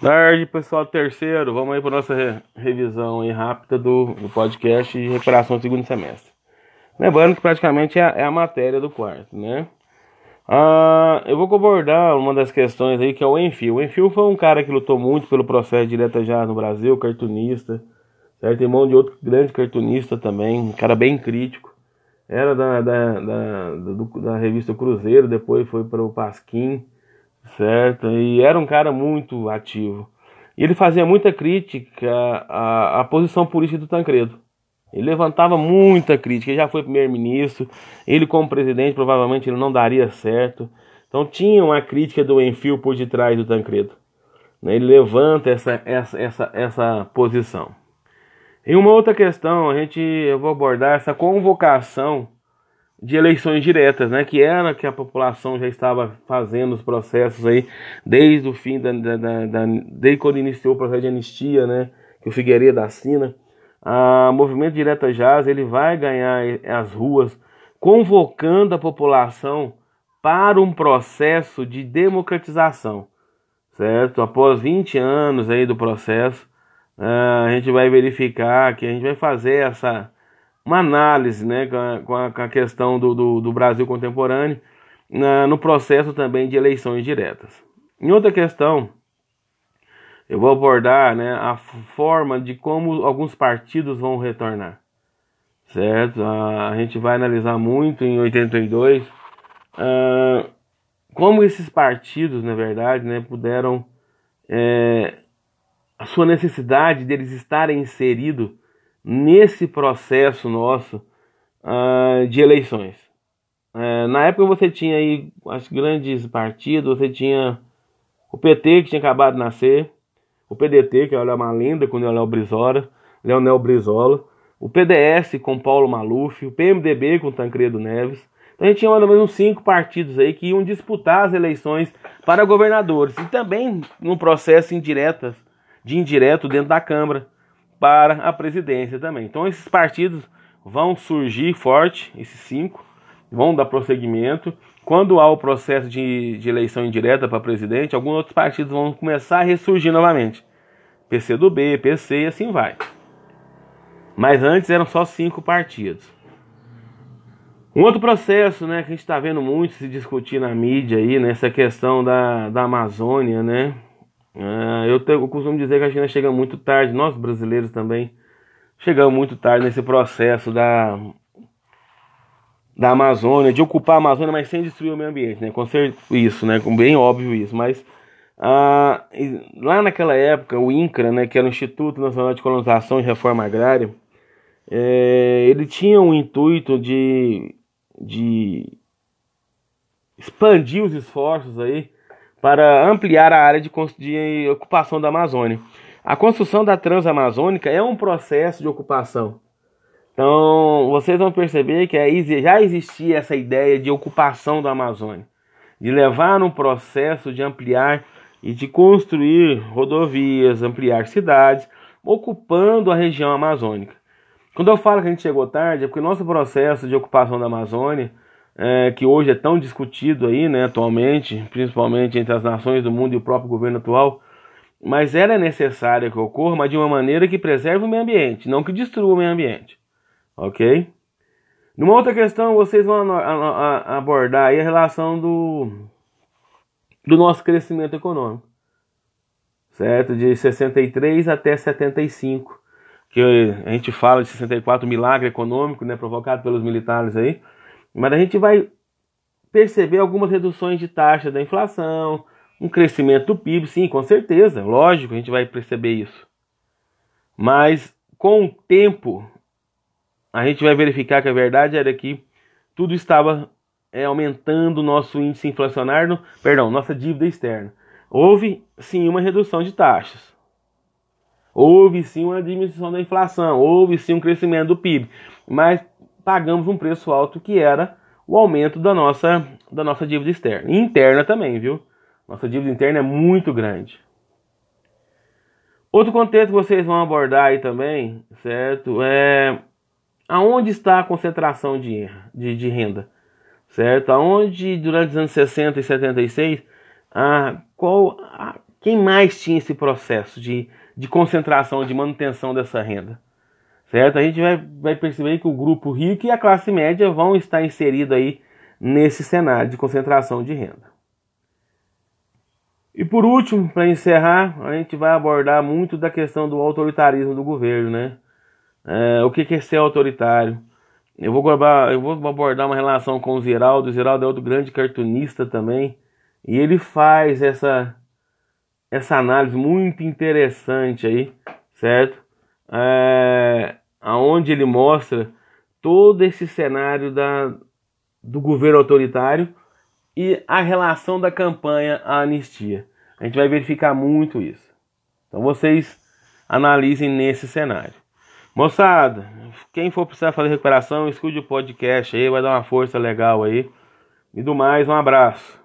Tarde, pessoal terceiro. Vamos aí para nossa re revisão aí rápida do, do podcast de recuperação do segundo semestre. Lembrando que praticamente é a, é a matéria do quarto, né? Ah, eu vou abordar uma das questões aí que é o Enfio. O Enfio foi um cara que lutou muito pelo processo direta já no Brasil, cartunista, certo? Irmão de outro grande cartunista também, um cara bem crítico. Era da, da, da, do, da revista Cruzeiro, depois foi para o Pasquim certo? E era um cara muito ativo. E ele fazia muita crítica à, à posição política do Tancredo. Ele levantava muita crítica. Ele já foi primeiro-ministro. Ele, como presidente, provavelmente ele não daria certo. Então tinha uma crítica do Enfio por detrás do Tancredo. Né? Ele levanta essa, essa, essa, essa posição. E uma outra questão, a gente eu vou abordar essa convocação de eleições diretas, né, que era que a população já estava fazendo os processos aí desde o fim da, da, da, da desde quando iniciou o processo de anistia, né, que o Figueiredo assina, a movimento Direta Jazz ele vai ganhar as ruas convocando a população para um processo de democratização, certo? Após 20 anos aí do processo, a gente vai verificar que a gente vai fazer essa uma análise né, com, a, com a questão do, do, do Brasil contemporâneo na, no processo também de eleições diretas. Em outra questão, eu vou abordar né, a forma de como alguns partidos vão retornar. Certo? A, gente vai analisar muito em 82 uh, como esses partidos, na verdade, né, puderam. É, a sua necessidade deles estarem inseridos nesse processo nosso uh, de eleições. Uh, na época você tinha aí as grandes partidos, você tinha o PT que tinha acabado de nascer, o PDT, que era uma lenda com o Leonel Brizola, Leonel Brizola, o PDS com Paulo Maluf, o PMDB com Tancredo Neves. Então a gente tinha mais ou menos cinco partidos aí que iam disputar as eleições para governadores e também no processo indiretas, de indireto dentro da Câmara para a presidência também. Então esses partidos vão surgir forte, esses cinco, vão dar prosseguimento. Quando há o processo de, de eleição indireta para presidente, alguns outros partidos vão começar a ressurgir novamente. PCdoB, PC e assim vai. Mas antes eram só cinco partidos. Um outro processo né, que a gente está vendo muito se discutir na mídia aí, nessa né, questão da, da Amazônia, né? Uh, eu, eu costumo dizer que a China chega muito tarde, nós brasileiros também chegamos muito tarde nesse processo da, da Amazônia, de ocupar a Amazônia, mas sem destruir o meio ambiente, né? Com isso, né? Com bem óbvio isso, mas uh, lá naquela época, o INCRA, né, que era o Instituto Nacional de Colonização e Reforma Agrária, é, ele tinha um intuito de, de expandir os esforços aí para ampliar a área de, de ocupação da Amazônia. A construção da Transamazônica é um processo de ocupação. Então, vocês vão perceber que já existia essa ideia de ocupação da Amazônia, de levar um processo de ampliar e de construir rodovias, ampliar cidades, ocupando a região amazônica. Quando eu falo que a gente chegou tarde, é porque o nosso processo de ocupação da Amazônia é, que hoje é tão discutido aí, né, atualmente, principalmente entre as nações do mundo e o próprio governo atual, mas ela é necessária que ocorra, mas de uma maneira que preserve o meio ambiente, não que destrua o meio ambiente, ok? Numa outra questão, vocês vão abordar aí a relação do, do nosso crescimento econômico, certo? De 63 até 75, que a gente fala de 64 milagre econômico, né, provocado pelos militares aí, mas a gente vai perceber algumas reduções de taxa da inflação, um crescimento do PIB, sim, com certeza, lógico, a gente vai perceber isso. Mas com o tempo, a gente vai verificar que a verdade era que tudo estava é, aumentando o nosso índice inflacionário, perdão, nossa dívida externa. Houve sim uma redução de taxas. Houve sim uma diminuição da inflação, houve sim um crescimento do PIB, mas pagamos um preço alto que era o aumento da nossa, da nossa dívida externa. E interna também, viu? Nossa dívida interna é muito grande. Outro contexto que vocês vão abordar aí também, certo? É aonde está a concentração de, de, de renda, certo? Aonde durante os anos 60 e 76, a, qual, a, quem mais tinha esse processo de, de concentração, de manutenção dessa renda? Certo? A gente vai, vai perceber que o grupo rico e a classe média vão estar inseridos aí nesse cenário de concentração de renda. E por último, para encerrar, a gente vai abordar muito da questão do autoritarismo do governo, né? É, o que é ser autoritário? Eu vou, abordar, eu vou abordar uma relação com o Ziraldo. O Ziraldo é outro grande cartunista também. E ele faz essa, essa análise muito interessante aí, certo? É, aonde ele mostra todo esse cenário da, do governo autoritário e a relação da campanha à anistia. A gente vai verificar muito isso. Então vocês analisem nesse cenário. Moçada, quem for precisar fazer recuperação, escute o podcast aí, vai dar uma força legal aí. E do mais, um abraço.